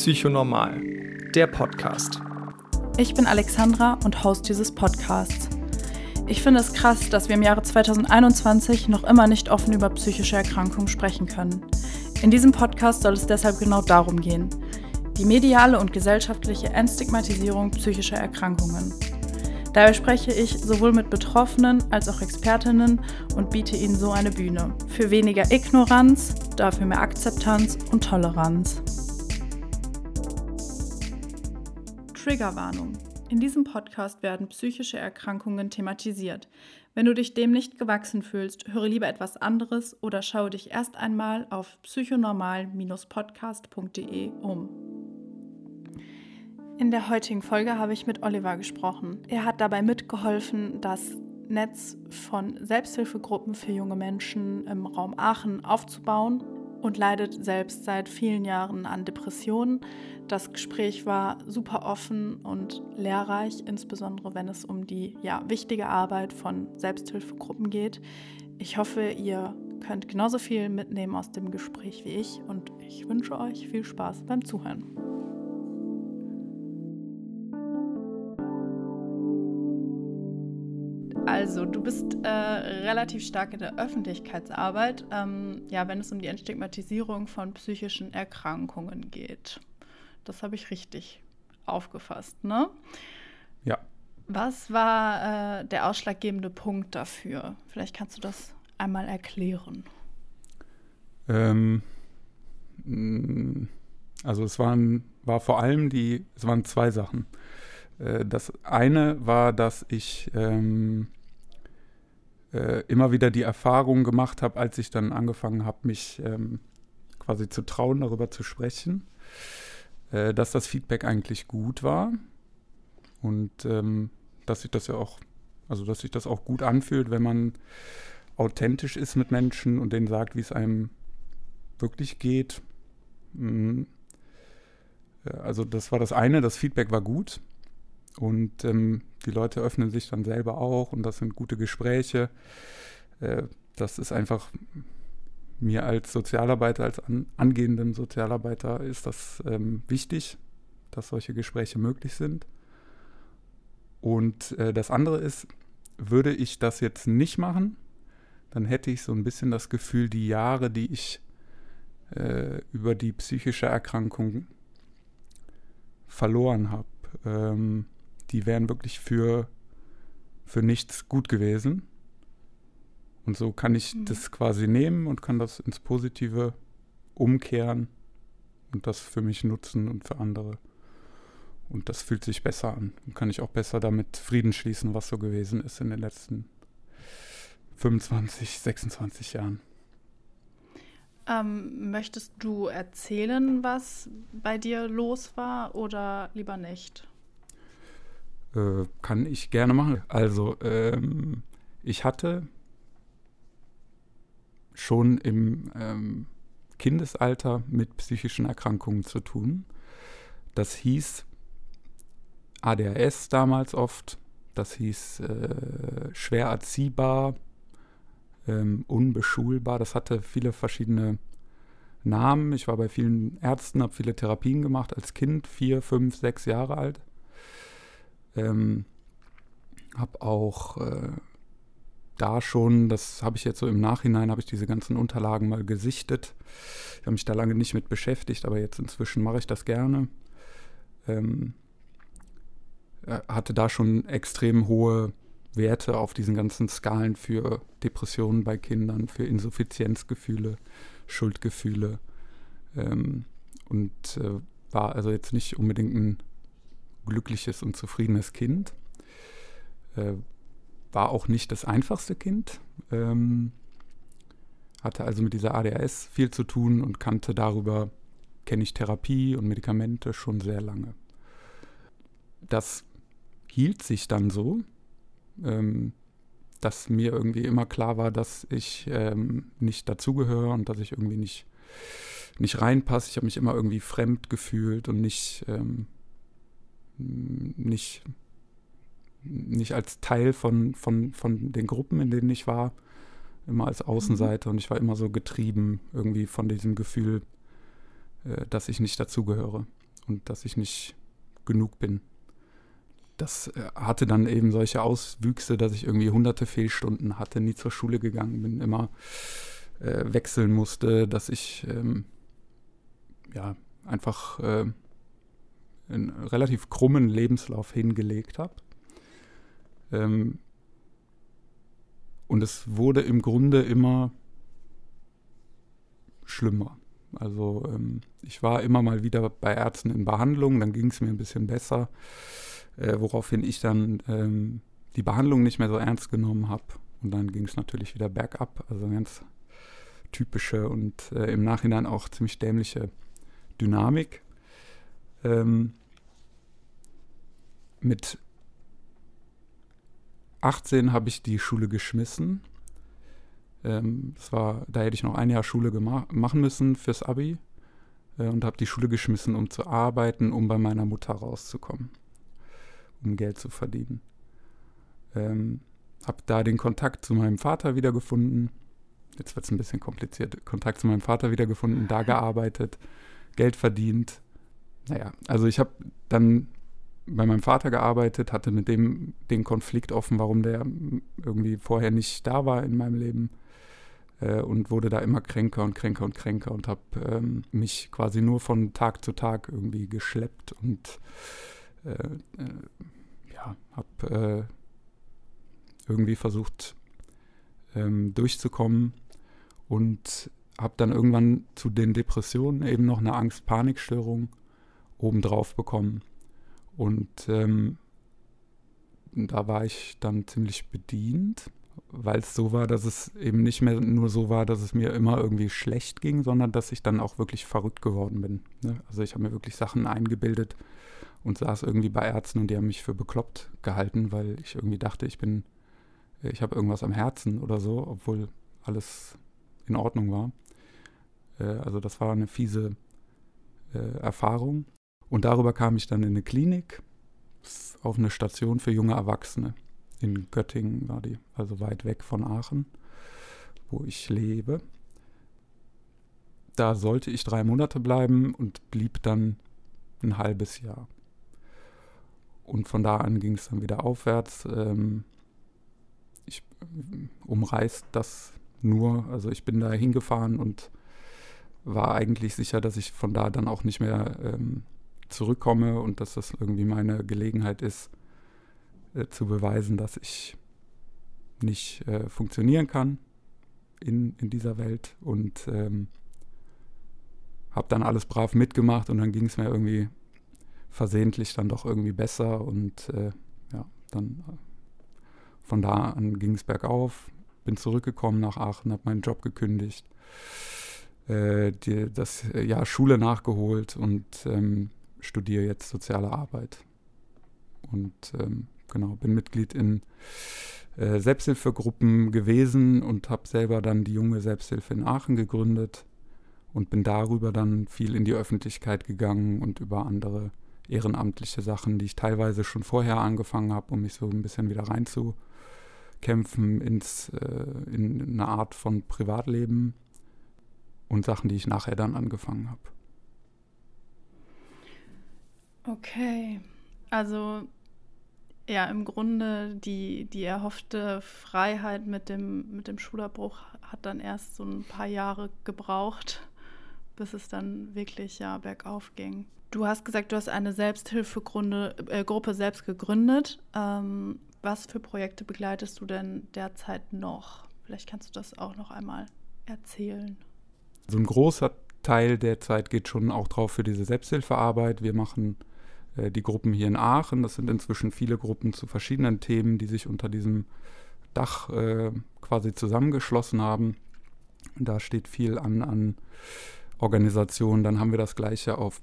Psychonormal, der Podcast. Ich bin Alexandra und Host dieses Podcasts. Ich finde es krass, dass wir im Jahre 2021 noch immer nicht offen über psychische Erkrankungen sprechen können. In diesem Podcast soll es deshalb genau darum gehen. Die mediale und gesellschaftliche Entstigmatisierung psychischer Erkrankungen. Dabei spreche ich sowohl mit Betroffenen als auch Expertinnen und biete ihnen so eine Bühne. Für weniger Ignoranz, dafür mehr Akzeptanz und Toleranz. Triggerwarnung. In diesem Podcast werden psychische Erkrankungen thematisiert. Wenn du dich dem nicht gewachsen fühlst, höre lieber etwas anderes oder schaue dich erst einmal auf psychonormal-podcast.de um. In der heutigen Folge habe ich mit Oliver gesprochen. Er hat dabei mitgeholfen, das Netz von Selbsthilfegruppen für junge Menschen im Raum Aachen aufzubauen und leidet selbst seit vielen Jahren an Depressionen. Das Gespräch war super offen und lehrreich, insbesondere wenn es um die ja, wichtige Arbeit von Selbsthilfegruppen geht. Ich hoffe, ihr könnt genauso viel mitnehmen aus dem Gespräch wie ich und ich wünsche euch viel Spaß beim Zuhören. Also, du bist äh, relativ stark in der Öffentlichkeitsarbeit, ähm, ja, wenn es um die Entstigmatisierung von psychischen Erkrankungen geht. Das habe ich richtig aufgefasst, ne? Ja. Was war äh, der ausschlaggebende Punkt dafür? Vielleicht kannst du das einmal erklären. Ähm, mm, also es waren, war vor allem die, es waren zwei Sachen. Äh, das eine war, dass ich ähm, äh, immer wieder die Erfahrung gemacht habe, als ich dann angefangen habe, mich ähm, quasi zu trauen, darüber zu sprechen, äh, dass das Feedback eigentlich gut war und ähm, dass sich das ja auch, also dass sich das auch gut anfühlt, wenn man authentisch ist mit Menschen und denen sagt, wie es einem wirklich geht. Mhm. Also das war das eine, das Feedback war gut. Und ähm, die Leute öffnen sich dann selber auch und das sind gute Gespräche. Äh, das ist einfach mir als Sozialarbeiter, als an, angehenden Sozialarbeiter ist das ähm, wichtig, dass solche Gespräche möglich sind. Und äh, das andere ist, würde ich das jetzt nicht machen, dann hätte ich so ein bisschen das Gefühl, die Jahre, die ich äh, über die psychische Erkrankung verloren habe, ähm, die wären wirklich für, für nichts gut gewesen. Und so kann ich mhm. das quasi nehmen und kann das ins Positive umkehren und das für mich nutzen und für andere. Und das fühlt sich besser an. Und kann ich auch besser damit Frieden schließen, was so gewesen ist in den letzten 25, 26 Jahren. Ähm, möchtest du erzählen, was bei dir los war oder lieber nicht? Äh, kann ich gerne machen. Also, ähm, ich hatte schon im ähm, Kindesalter mit psychischen Erkrankungen zu tun. Das hieß ADHS damals oft, das hieß äh, schwer erziehbar, ähm, unbeschulbar. Das hatte viele verschiedene Namen. Ich war bei vielen Ärzten, habe viele Therapien gemacht als Kind, vier, fünf, sechs Jahre alt. Ähm, habe auch äh, da schon, das habe ich jetzt so im Nachhinein, habe ich diese ganzen Unterlagen mal gesichtet. Ich habe mich da lange nicht mit beschäftigt, aber jetzt inzwischen mache ich das gerne. Ähm, äh, hatte da schon extrem hohe Werte auf diesen ganzen Skalen für Depressionen bei Kindern, für Insuffizienzgefühle, Schuldgefühle ähm, und äh, war also jetzt nicht unbedingt ein glückliches und zufriedenes Kind. Äh, war auch nicht das einfachste Kind. Ähm, hatte also mit dieser ADHS viel zu tun und kannte darüber, kenne ich Therapie und Medikamente schon sehr lange. Das hielt sich dann so, ähm, dass mir irgendwie immer klar war, dass ich ähm, nicht dazugehöre und dass ich irgendwie nicht, nicht reinpasse. Ich habe mich immer irgendwie fremd gefühlt und nicht, ähm, nicht, nicht als Teil von, von, von den Gruppen, in denen ich war, immer als Außenseiter mhm. und ich war immer so getrieben irgendwie von diesem Gefühl, äh, dass ich nicht dazugehöre. und dass ich nicht genug bin. Das äh, hatte dann eben solche Auswüchse, dass ich irgendwie hunderte Fehlstunden hatte, nie zur Schule gegangen bin, immer äh, wechseln musste, dass ich ähm, ja einfach äh, einen relativ krummen Lebenslauf hingelegt habe. Ähm, und es wurde im Grunde immer schlimmer. Also ähm, ich war immer mal wieder bei Ärzten in Behandlung, dann ging es mir ein bisschen besser, äh, woraufhin ich dann ähm, die Behandlung nicht mehr so ernst genommen habe. Und dann ging es natürlich wieder bergab. Also ganz typische und äh, im Nachhinein auch ziemlich dämliche Dynamik. Ähm, mit 18 habe ich die Schule geschmissen. Ähm, das war, da hätte ich noch ein Jahr Schule machen müssen fürs Abi äh, und habe die Schule geschmissen, um zu arbeiten, um bei meiner Mutter rauszukommen, um Geld zu verdienen. Ähm, habe da den Kontakt zu meinem Vater wiedergefunden. Jetzt wird es ein bisschen kompliziert. Kontakt zu meinem Vater wiedergefunden, da gearbeitet, Geld verdient. Naja, also ich habe dann bei meinem Vater gearbeitet, hatte mit dem den Konflikt offen, warum der irgendwie vorher nicht da war in meinem Leben äh, und wurde da immer kränker und kränker und kränker und habe ähm, mich quasi nur von Tag zu Tag irgendwie geschleppt und äh, äh, ja, habe äh, irgendwie versucht ähm, durchzukommen und habe dann irgendwann zu den Depressionen eben noch eine Angst-Panikstörung obendrauf bekommen und ähm, da war ich dann ziemlich bedient, weil es so war, dass es eben nicht mehr nur so war, dass es mir immer irgendwie schlecht ging, sondern dass ich dann auch wirklich verrückt geworden bin. Ne? Also ich habe mir wirklich Sachen eingebildet und saß irgendwie bei Ärzten und die haben mich für bekloppt gehalten, weil ich irgendwie dachte, ich bin, ich habe irgendwas am Herzen oder so, obwohl alles in Ordnung war. Äh, also das war eine fiese äh, Erfahrung und darüber kam ich dann in eine Klinik, auf eine Station für junge Erwachsene. In Göttingen war die, also weit weg von Aachen, wo ich lebe. Da sollte ich drei Monate bleiben und blieb dann ein halbes Jahr. Und von da an ging es dann wieder aufwärts. Ähm, ich umreißt das nur, also ich bin da hingefahren und war eigentlich sicher, dass ich von da dann auch nicht mehr ähm, zurückkomme und dass das irgendwie meine Gelegenheit ist, äh, zu beweisen, dass ich nicht äh, funktionieren kann in, in dieser Welt. Und ähm, habe dann alles brav mitgemacht und dann ging es mir irgendwie versehentlich dann doch irgendwie besser. Und äh, ja, dann äh, von da an ging es bergauf, bin zurückgekommen nach Aachen, habe meinen Job gekündigt, äh, die, das Jahr Schule nachgeholt und ähm, studiere jetzt soziale Arbeit. Und ähm, genau, bin Mitglied in äh, Selbsthilfegruppen gewesen und habe selber dann die junge Selbsthilfe in Aachen gegründet und bin darüber dann viel in die Öffentlichkeit gegangen und über andere ehrenamtliche Sachen, die ich teilweise schon vorher angefangen habe, um mich so ein bisschen wieder reinzukämpfen ins, äh, in eine Art von Privatleben und Sachen, die ich nachher dann angefangen habe. Okay, also ja, im Grunde die, die erhoffte Freiheit mit dem, mit dem Schulabbruch hat dann erst so ein paar Jahre gebraucht, bis es dann wirklich ja bergauf ging. Du hast gesagt, du hast eine Selbsthilfegruppe äh, selbst gegründet. Ähm, was für Projekte begleitest du denn derzeit noch? Vielleicht kannst du das auch noch einmal erzählen. So ein großer Teil der Zeit geht schon auch drauf für diese Selbsthilfearbeit. Wir machen die Gruppen hier in Aachen. Das sind inzwischen viele Gruppen zu verschiedenen Themen, die sich unter diesem Dach äh, quasi zusammengeschlossen haben. Da steht viel an, an Organisationen. Dann haben wir das gleiche auf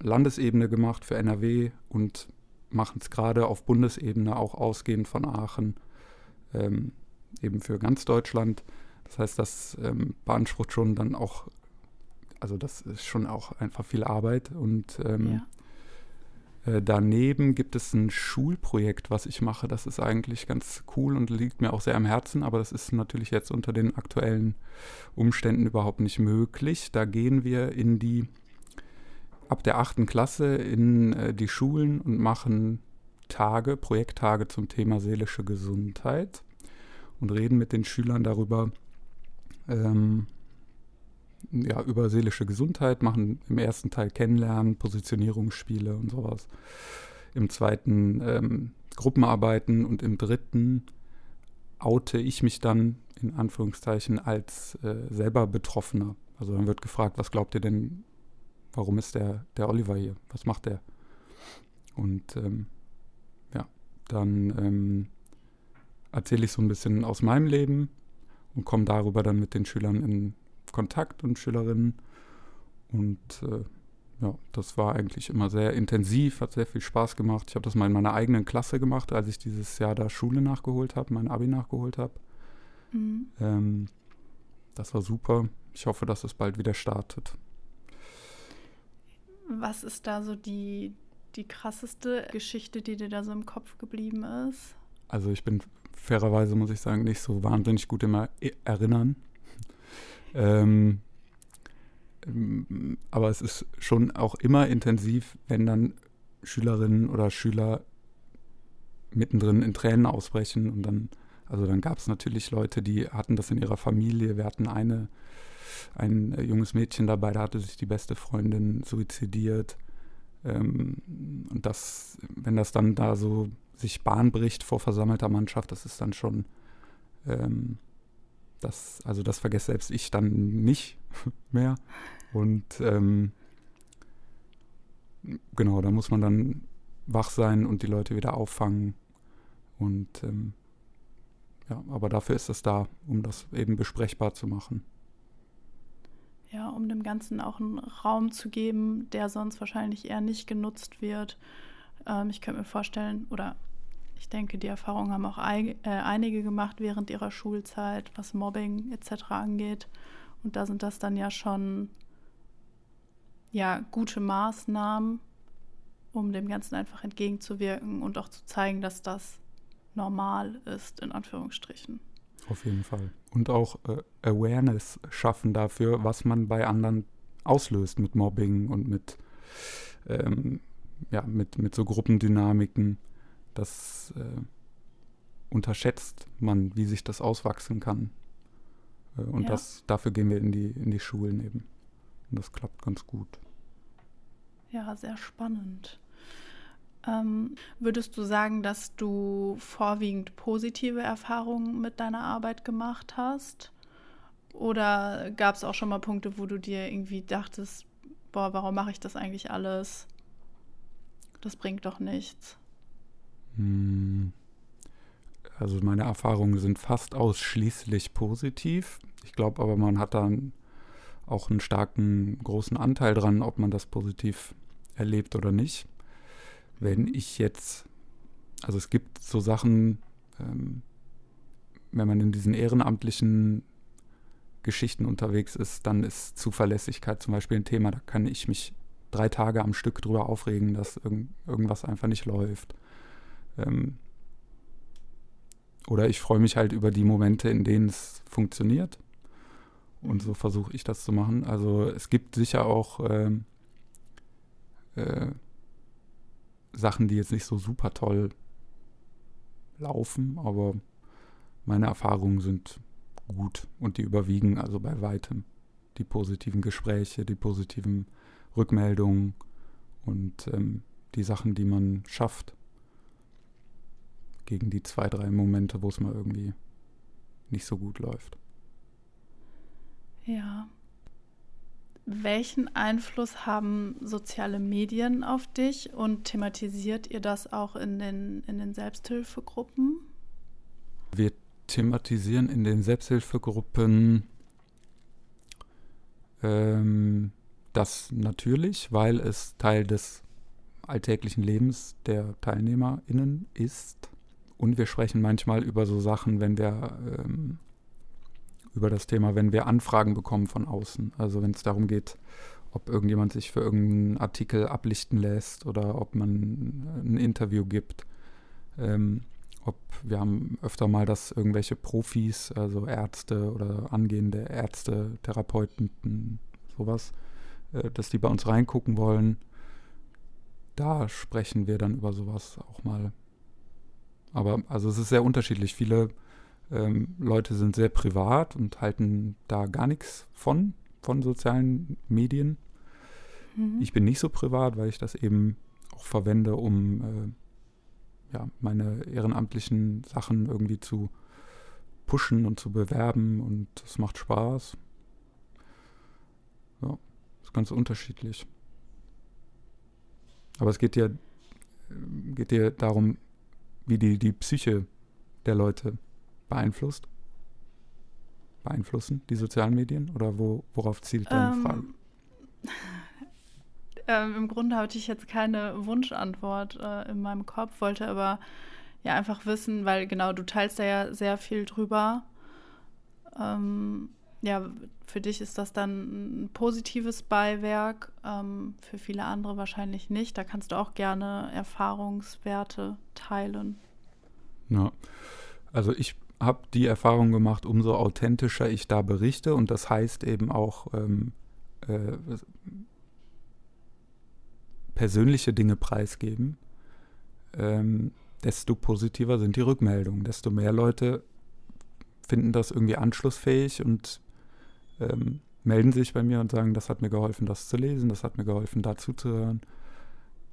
Landesebene gemacht für NRW und machen es gerade auf Bundesebene auch ausgehend von Aachen ähm, eben für ganz Deutschland. Das heißt, das ähm, beansprucht schon dann auch, also das ist schon auch einfach viel Arbeit und ähm, ja. Äh, daneben gibt es ein Schulprojekt, was ich mache. Das ist eigentlich ganz cool und liegt mir auch sehr am Herzen, aber das ist natürlich jetzt unter den aktuellen Umständen überhaupt nicht möglich. Da gehen wir in die ab der achten Klasse in äh, die Schulen und machen Tage, Projekttage zum Thema seelische Gesundheit und reden mit den Schülern darüber, ähm, ja, über seelische Gesundheit, machen im ersten Teil Kennenlernen, Positionierungsspiele und sowas. Im zweiten ähm, Gruppenarbeiten und im dritten oute ich mich dann in Anführungszeichen als äh, selber Betroffener. Also dann wird gefragt, was glaubt ihr denn, warum ist der, der Oliver hier? Was macht der? Und ähm, ja, dann ähm, erzähle ich so ein bisschen aus meinem Leben und komme darüber dann mit den Schülern in Kontakt und Schülerinnen. Und äh, ja, das war eigentlich immer sehr intensiv, hat sehr viel Spaß gemacht. Ich habe das mal in meiner eigenen Klasse gemacht, als ich dieses Jahr da Schule nachgeholt habe, mein Abi nachgeholt habe. Mhm. Ähm, das war super. Ich hoffe, dass es bald wieder startet. Was ist da so die, die krasseste Geschichte, die dir da so im Kopf geblieben ist? Also ich bin fairerweise, muss ich sagen, nicht so wahnsinnig gut immer erinnern. Ähm, ähm, aber es ist schon auch immer intensiv, wenn dann Schülerinnen oder Schüler mittendrin in Tränen ausbrechen und dann, also dann gab es natürlich Leute, die hatten das in ihrer Familie. Wir hatten eine, ein äh, junges Mädchen dabei, da hatte sich die beste Freundin suizidiert. Ähm, und das, wenn das dann da so sich Bahn bricht vor versammelter Mannschaft, das ist dann schon, ähm, das, also das vergesse selbst ich dann nicht mehr. Und ähm, genau, da muss man dann wach sein und die Leute wieder auffangen. Und ähm, ja, aber dafür ist es da, um das eben besprechbar zu machen. Ja, um dem Ganzen auch einen Raum zu geben, der sonst wahrscheinlich eher nicht genutzt wird. Ähm, ich könnte mir vorstellen, oder ich denke, die Erfahrungen haben auch äh, einige gemacht während ihrer Schulzeit, was Mobbing etc. angeht. Und da sind das dann ja schon ja, gute Maßnahmen, um dem Ganzen einfach entgegenzuwirken und auch zu zeigen, dass das normal ist, in Anführungsstrichen. Auf jeden Fall. Und auch äh, Awareness schaffen dafür, was man bei anderen auslöst mit Mobbing und mit, ähm, ja, mit, mit so Gruppendynamiken. Das äh, unterschätzt man, wie sich das auswachsen kann. Äh, und ja. das, dafür gehen wir in die, in die Schulen eben. Und das klappt ganz gut. Ja, sehr spannend. Ähm, würdest du sagen, dass du vorwiegend positive Erfahrungen mit deiner Arbeit gemacht hast? Oder gab es auch schon mal Punkte, wo du dir irgendwie dachtest, boah, warum mache ich das eigentlich alles? Das bringt doch nichts. Hm. Also meine Erfahrungen sind fast ausschließlich positiv. Ich glaube aber, man hat dann auch einen starken, großen Anteil dran, ob man das positiv erlebt oder nicht. Wenn ich jetzt, also es gibt so Sachen, ähm, wenn man in diesen ehrenamtlichen Geschichten unterwegs ist, dann ist Zuverlässigkeit zum Beispiel ein Thema. Da kann ich mich drei Tage am Stück drüber aufregen, dass irgend, irgendwas einfach nicht läuft. Ähm, oder ich freue mich halt über die Momente, in denen es funktioniert. Und so versuche ich das zu machen. Also es gibt sicher auch ähm, äh, Sachen, die jetzt nicht so super toll laufen, aber meine Erfahrungen sind gut und die überwiegen also bei weitem. Die positiven Gespräche, die positiven Rückmeldungen und ähm, die Sachen, die man schafft. Gegen die zwei, drei Momente, wo es mal irgendwie nicht so gut läuft. Ja. Welchen Einfluss haben soziale Medien auf dich und thematisiert ihr das auch in den, in den Selbsthilfegruppen? Wir thematisieren in den Selbsthilfegruppen ähm, das natürlich, weil es Teil des alltäglichen Lebens der TeilnehmerInnen ist. Und wir sprechen manchmal über so Sachen, wenn wir ähm, über das Thema, wenn wir Anfragen bekommen von außen. Also wenn es darum geht, ob irgendjemand sich für irgendeinen Artikel ablichten lässt oder ob man ein Interview gibt. Ähm, ob wir haben öfter mal, dass irgendwelche Profis, also Ärzte oder angehende Ärzte, Therapeuten, sowas, äh, dass die bei uns reingucken wollen. Da sprechen wir dann über sowas auch mal. Aber also es ist sehr unterschiedlich. Viele ähm, Leute sind sehr privat und halten da gar nichts von, von sozialen Medien. Mhm. Ich bin nicht so privat, weil ich das eben auch verwende, um äh, ja, meine ehrenamtlichen Sachen irgendwie zu pushen und zu bewerben und es macht Spaß. Ja, ist ganz unterschiedlich. Aber es geht dir, geht dir darum, wie die, die Psyche der Leute beeinflusst? Beeinflussen die sozialen Medien? Oder wo, worauf zielt deine ähm, Frage? Ähm, Im Grunde hatte ich jetzt keine Wunschantwort äh, in meinem Kopf, wollte aber ja einfach wissen, weil genau, du teilst da ja sehr viel drüber. Ähm, ja, für dich ist das dann ein positives Beiwerk, ähm, für viele andere wahrscheinlich nicht. Da kannst du auch gerne Erfahrungswerte teilen. Ja, also ich habe die Erfahrung gemacht, umso authentischer ich da berichte und das heißt eben auch ähm, äh, persönliche Dinge preisgeben, ähm, desto positiver sind die Rückmeldungen, desto mehr Leute finden das irgendwie anschlussfähig und ähm, melden sich bei mir und sagen, das hat mir geholfen, das zu lesen, das hat mir geholfen, dazu zu hören.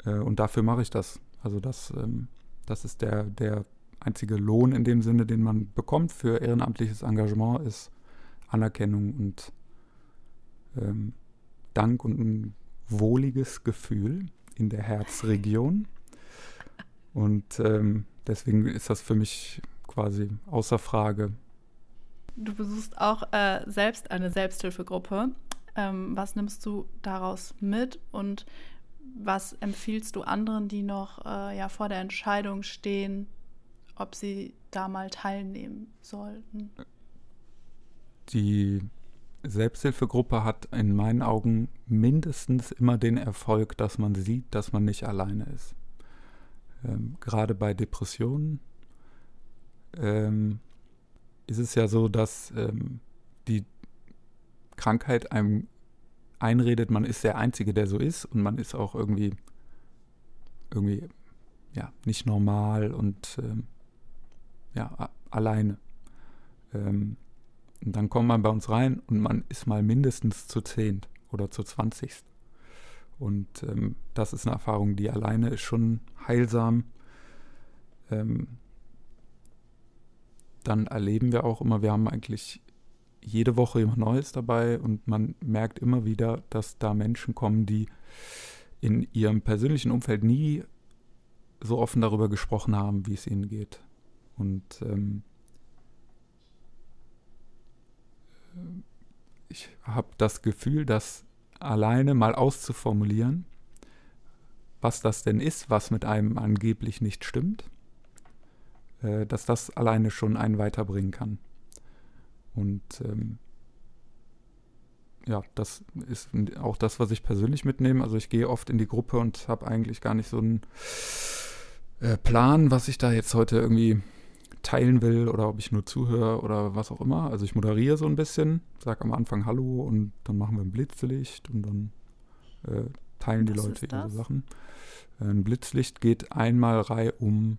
Äh, und dafür mache ich das. Also das, ähm, das ist der, der einzige Lohn in dem Sinne, den man bekommt für ehrenamtliches Engagement, ist Anerkennung und ähm, Dank und ein wohliges Gefühl in der Herzregion. Und ähm, deswegen ist das für mich quasi außer Frage. Du besuchst auch äh, selbst eine Selbsthilfegruppe. Ähm, was nimmst du daraus mit und was empfiehlst du anderen, die noch äh, ja, vor der Entscheidung stehen, ob sie da mal teilnehmen sollten. Die Selbsthilfegruppe hat in meinen Augen mindestens immer den Erfolg, dass man sieht, dass man nicht alleine ist. Ähm, gerade bei Depressionen ähm, ist es ja so, dass ähm, die Krankheit einem einredet, man ist der Einzige, der so ist und man ist auch irgendwie, irgendwie ja, nicht normal und ähm, ja, alleine. Ähm, und dann kommt man bei uns rein und man ist mal mindestens zu zehnt oder zu zwanzigst. Und ähm, das ist eine Erfahrung, die alleine ist schon heilsam. Ähm, dann erleben wir auch immer, wir haben eigentlich jede Woche immer Neues dabei und man merkt immer wieder, dass da Menschen kommen, die in ihrem persönlichen Umfeld nie so offen darüber gesprochen haben, wie es ihnen geht. Und ähm, ich habe das Gefühl, dass alleine mal auszuformulieren, was das denn ist, was mit einem angeblich nicht stimmt, äh, dass das alleine schon einen weiterbringen kann. Und ähm, ja, das ist auch das, was ich persönlich mitnehme. Also ich gehe oft in die Gruppe und habe eigentlich gar nicht so einen äh, Plan, was ich da jetzt heute irgendwie teilen will oder ob ich nur zuhöre oder was auch immer. Also ich moderiere so ein bisschen, sage am Anfang Hallo und dann machen wir ein Blitzlicht und dann äh, teilen die Leute ihre Sachen. Ein Blitzlicht geht einmal reihum,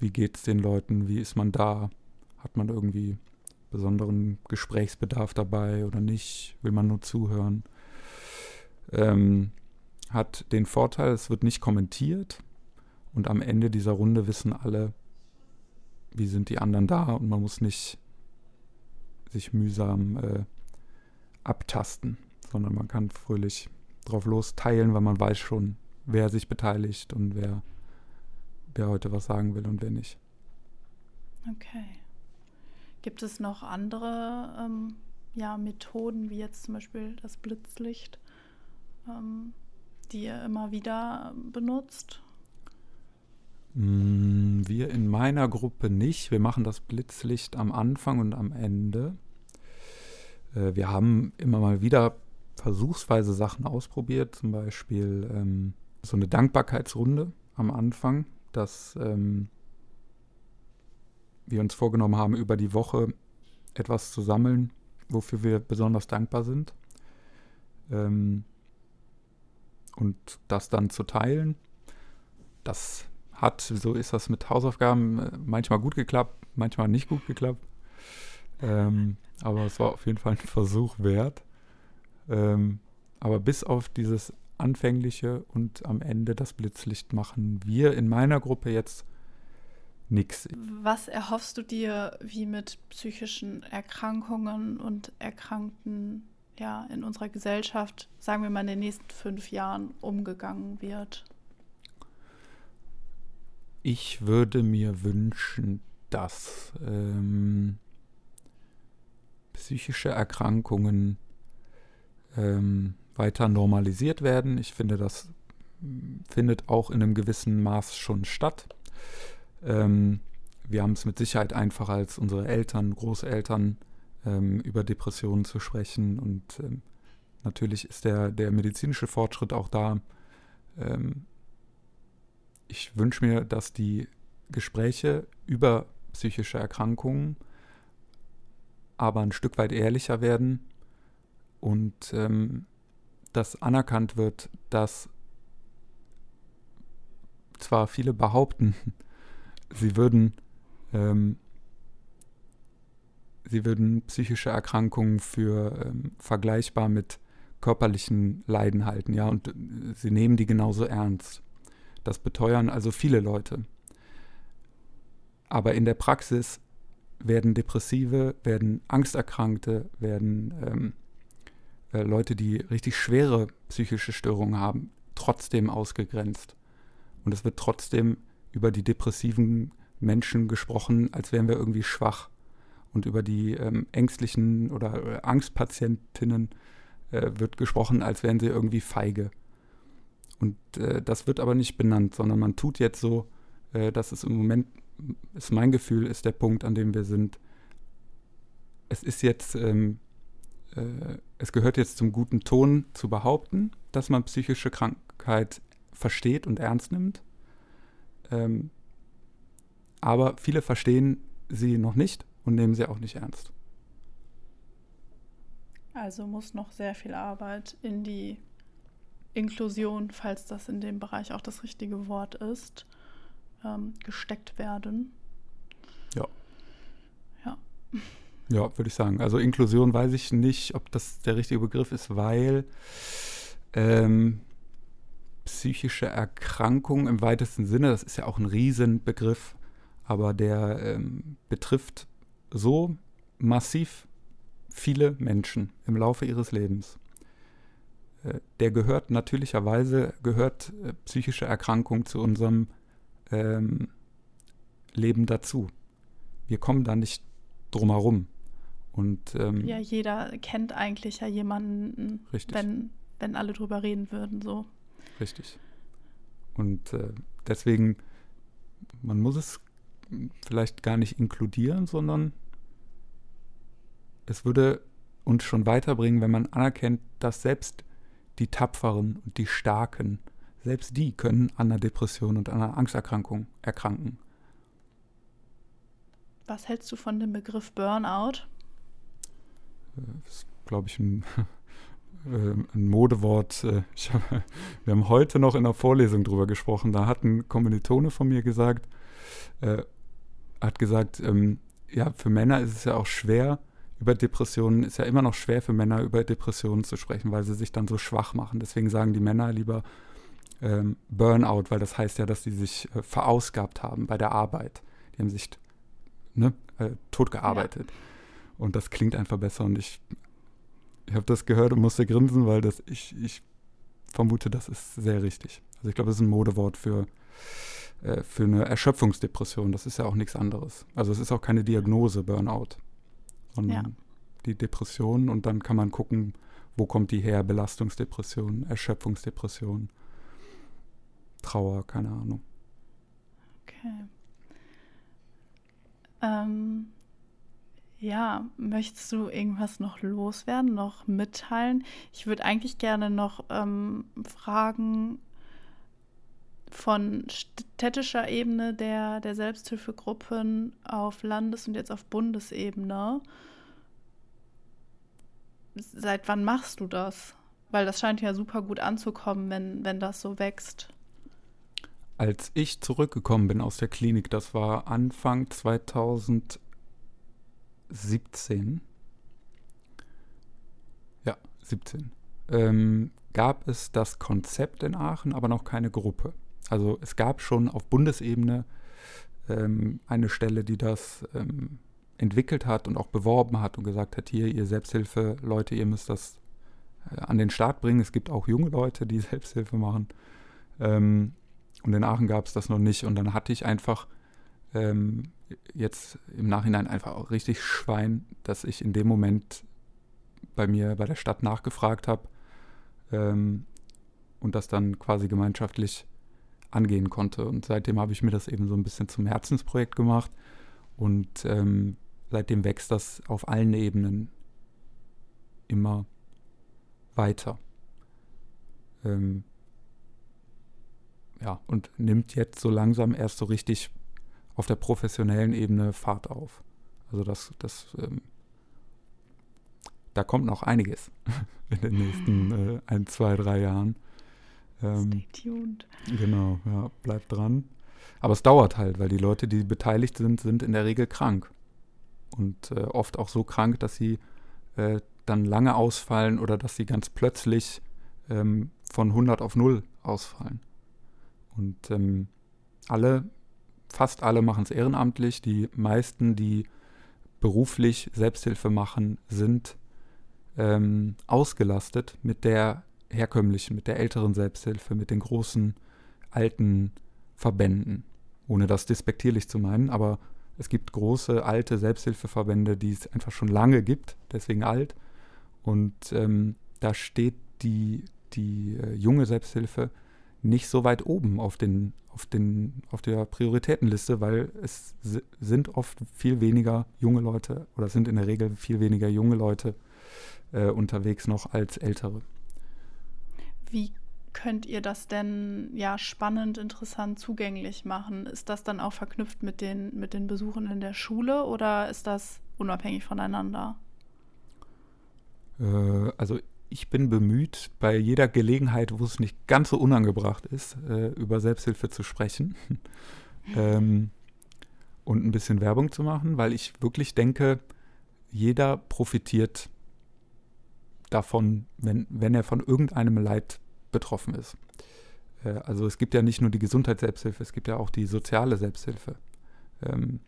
wie geht es den Leuten, wie ist man da, hat man irgendwie besonderen Gesprächsbedarf dabei oder nicht, will man nur zuhören. Ähm, hat den Vorteil, es wird nicht kommentiert und am Ende dieser Runde wissen alle, wie sind die anderen da und man muss nicht sich mühsam äh, abtasten, sondern man kann fröhlich drauf los teilen, weil man weiß schon, wer sich beteiligt und wer, wer heute was sagen will und wer nicht. Okay. Gibt es noch andere ähm, ja, Methoden, wie jetzt zum Beispiel das Blitzlicht, ähm, die ihr immer wieder benutzt? Mm, wir in meiner Gruppe nicht. Wir machen das Blitzlicht am Anfang und am Ende. Äh, wir haben immer mal wieder versuchsweise Sachen ausprobiert, zum Beispiel ähm, so eine Dankbarkeitsrunde am Anfang, dass ähm, wir uns vorgenommen haben, über die Woche etwas zu sammeln, wofür wir besonders dankbar sind. Ähm, und das dann zu teilen. Das hat, so ist das mit Hausaufgaben, äh, manchmal gut geklappt, manchmal nicht gut geklappt. Ähm, aber es war auf jeden Fall ein Versuch wert. Ähm, aber bis auf dieses anfängliche und am Ende das Blitzlicht machen wir in meiner Gruppe jetzt nichts. Was erhoffst du dir, wie mit psychischen Erkrankungen und Erkrankten ja in unserer Gesellschaft, sagen wir mal, in den nächsten fünf Jahren umgegangen wird? Ich würde mir wünschen, dass ähm, psychische Erkrankungen ähm, weiter normalisiert werden. Ich finde, das findet auch in einem gewissen Maß schon statt. Ähm, wir haben es mit Sicherheit einfacher als unsere Eltern, Großeltern ähm, über Depressionen zu sprechen. Und ähm, natürlich ist der, der medizinische Fortschritt auch da. Ähm, ich wünsche mir, dass die Gespräche über psychische Erkrankungen aber ein Stück weit ehrlicher werden und ähm, dass anerkannt wird, dass zwar viele behaupten, sie würden, ähm, sie würden psychische Erkrankungen für ähm, vergleichbar mit körperlichen Leiden halten, ja, und äh, sie nehmen die genauso ernst. Das beteuern also viele Leute. Aber in der Praxis werden Depressive, werden Angsterkrankte, werden ähm, äh, Leute, die richtig schwere psychische Störungen haben, trotzdem ausgegrenzt. Und es wird trotzdem über die depressiven Menschen gesprochen, als wären wir irgendwie schwach. Und über die ähm, ängstlichen oder äh, Angstpatientinnen äh, wird gesprochen, als wären sie irgendwie feige. Und äh, das wird aber nicht benannt, sondern man tut jetzt so, äh, dass es im Moment, ist mein Gefühl, ist der Punkt, an dem wir sind. Es ist jetzt, ähm, äh, es gehört jetzt zum guten Ton zu behaupten, dass man psychische Krankheit versteht und ernst nimmt. Ähm, aber viele verstehen sie noch nicht und nehmen sie auch nicht ernst. Also muss noch sehr viel Arbeit in die Inklusion, falls das in dem Bereich auch das richtige Wort ist, ähm, gesteckt werden. Ja. Ja. Ja, würde ich sagen. Also Inklusion weiß ich nicht, ob das der richtige Begriff ist, weil ähm, psychische Erkrankung im weitesten Sinne, das ist ja auch ein Riesenbegriff, aber der ähm, betrifft so massiv viele Menschen im Laufe ihres Lebens. Äh, der gehört natürlicherweise, gehört äh, psychische Erkrankung zu unserem ähm, Leben dazu. Wir kommen da nicht drum herum. Und, ähm, ja, jeder kennt eigentlich ja jemanden, richtig. Wenn, wenn alle drüber reden würden, so. Richtig. Und äh, deswegen, man muss es vielleicht gar nicht inkludieren, sondern es würde uns schon weiterbringen, wenn man anerkennt, dass selbst die Tapferen und die Starken, selbst die können an einer Depression und an einer Angsterkrankung erkranken. Was hältst du von dem Begriff Burnout? Ist, glaube ich, ein, äh, ein Modewort. Äh, hab, wir haben heute noch in der Vorlesung drüber gesprochen. Da hat ein Kommilitone von mir gesagt, äh, hat gesagt, ähm, ja, für Männer ist es ja auch schwer, über Depressionen, ist ja immer noch schwer für Männer über Depressionen zu sprechen, weil sie sich dann so schwach machen. Deswegen sagen die Männer lieber ähm, Burnout, weil das heißt ja, dass sie sich äh, verausgabt haben bei der Arbeit. Die haben sich ne, äh, totgearbeitet. Ja. Und das klingt einfach besser. Und ich, ich habe das gehört und musste grinsen, weil das, ich, ich vermute, das ist sehr richtig. Also ich glaube, das ist ein Modewort für, äh, für eine Erschöpfungsdepression. Das ist ja auch nichts anderes. Also es ist auch keine Diagnose Burnout sondern ja. die Depression und dann kann man gucken, wo kommt die her? Belastungsdepression, Erschöpfungsdepression, Trauer, keine Ahnung. Okay. Ähm, ja, möchtest du irgendwas noch loswerden, noch mitteilen? Ich würde eigentlich gerne noch ähm, fragen von städtischer Ebene der, der Selbsthilfegruppen auf Landes- und jetzt auf Bundesebene. Seit wann machst du das? Weil das scheint ja super gut anzukommen, wenn, wenn das so wächst. Als ich zurückgekommen bin aus der Klinik, das war Anfang 2017. Ja, 17. Ähm, gab es das Konzept in Aachen, aber noch keine Gruppe. Also es gab schon auf Bundesebene ähm, eine Stelle, die das ähm, entwickelt hat und auch beworben hat und gesagt hat, hier, ihr Selbsthilfe-Leute, ihr müsst das äh, an den Start bringen. Es gibt auch junge Leute, die Selbsthilfe machen. Ähm, und in Aachen gab es das noch nicht. Und dann hatte ich einfach ähm, jetzt im Nachhinein einfach auch richtig Schwein, dass ich in dem Moment bei mir bei der Stadt nachgefragt habe ähm, und das dann quasi gemeinschaftlich angehen konnte. Und seitdem habe ich mir das eben so ein bisschen zum Herzensprojekt gemacht. Und ähm, seitdem wächst das auf allen Ebenen immer weiter. Ähm, ja, und nimmt jetzt so langsam erst so richtig auf der professionellen Ebene Fahrt auf. Also das, das, ähm, da kommt noch einiges in den nächsten äh, ein, zwei, drei Jahren. Ähm, Stay tuned. Genau, ja, bleibt dran. Aber es dauert halt, weil die Leute, die beteiligt sind, sind in der Regel krank. Und äh, oft auch so krank, dass sie äh, dann lange ausfallen oder dass sie ganz plötzlich ähm, von 100 auf 0 ausfallen. Und ähm, alle, fast alle machen es ehrenamtlich. Die meisten, die beruflich Selbsthilfe machen, sind ähm, ausgelastet mit der herkömmlichen, mit der älteren Selbsthilfe, mit den großen alten Verbänden. Ohne das despektierlich zu meinen, aber es gibt große alte Selbsthilfeverbände, die es einfach schon lange gibt, deswegen alt. Und ähm, da steht die, die äh, junge Selbsthilfe nicht so weit oben auf, den, auf, den, auf der Prioritätenliste, weil es sind oft viel weniger junge Leute oder sind in der Regel viel weniger junge Leute äh, unterwegs noch als ältere. Wie könnt ihr das denn ja spannend, interessant, zugänglich machen? Ist das dann auch verknüpft mit den, mit den Besuchen in der Schule oder ist das unabhängig voneinander? Äh, also ich bin bemüht, bei jeder Gelegenheit, wo es nicht ganz so unangebracht ist, äh, über Selbsthilfe zu sprechen ähm, und ein bisschen Werbung zu machen, weil ich wirklich denke, jeder profitiert davon, wenn, wenn er von irgendeinem Leid betroffen ist. Äh, also es gibt ja nicht nur die Gesundheitsselbsthilfe, es gibt ja auch die soziale Selbsthilfe. Ähm,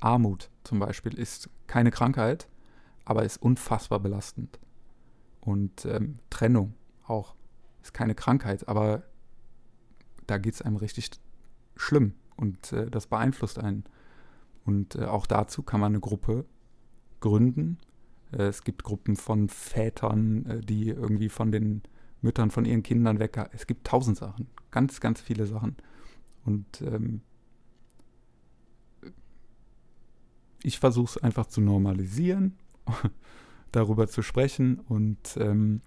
Armut zum Beispiel ist keine Krankheit, aber ist unfassbar belastend. Und ähm, Trennung auch. Ist keine Krankheit, aber da geht es einem richtig schlimm und äh, das beeinflusst einen. Und äh, auch dazu kann man eine Gruppe gründen. Äh, es gibt Gruppen von Vätern, äh, die irgendwie von den Müttern von ihren Kindern weg. Es gibt tausend Sachen, ganz, ganz viele Sachen. Und ähm, ich versuche es einfach zu normalisieren darüber zu sprechen und ähm,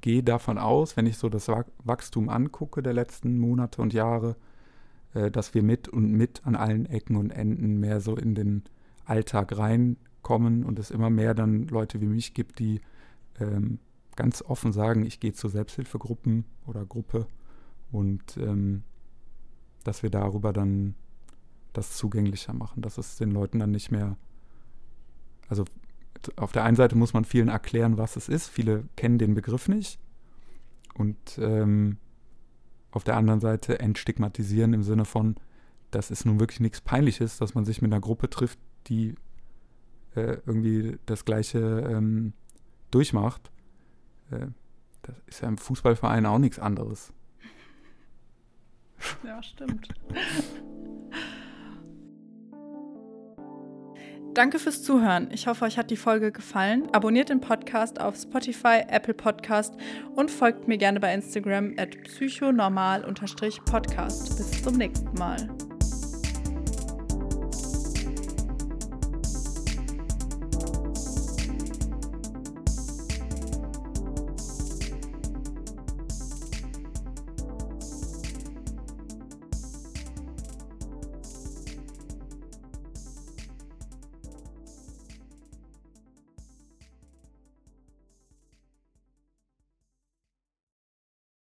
gehe davon aus, wenn ich so das Wachstum angucke der letzten Monate und Jahre, äh, dass wir mit und mit an allen Ecken und Enden mehr so in den Alltag reinkommen und es immer mehr dann Leute wie mich gibt, die ähm, ganz offen sagen, ich gehe zu Selbsthilfegruppen oder Gruppe und ähm, dass wir darüber dann das zugänglicher machen, dass es den Leuten dann nicht mehr, also auf der einen Seite muss man vielen erklären, was es ist. Viele kennen den Begriff nicht. Und ähm, auf der anderen Seite entstigmatisieren im Sinne von, das ist nun wirklich nichts Peinliches, dass man sich mit einer Gruppe trifft, die äh, irgendwie das Gleiche ähm, durchmacht. Äh, das ist ja im Fußballverein auch nichts anderes. Ja, stimmt. Danke fürs Zuhören. Ich hoffe, euch hat die Folge gefallen. Abonniert den Podcast auf Spotify, Apple Podcast und folgt mir gerne bei Instagram at psychonormal-podcast. Bis zum nächsten Mal.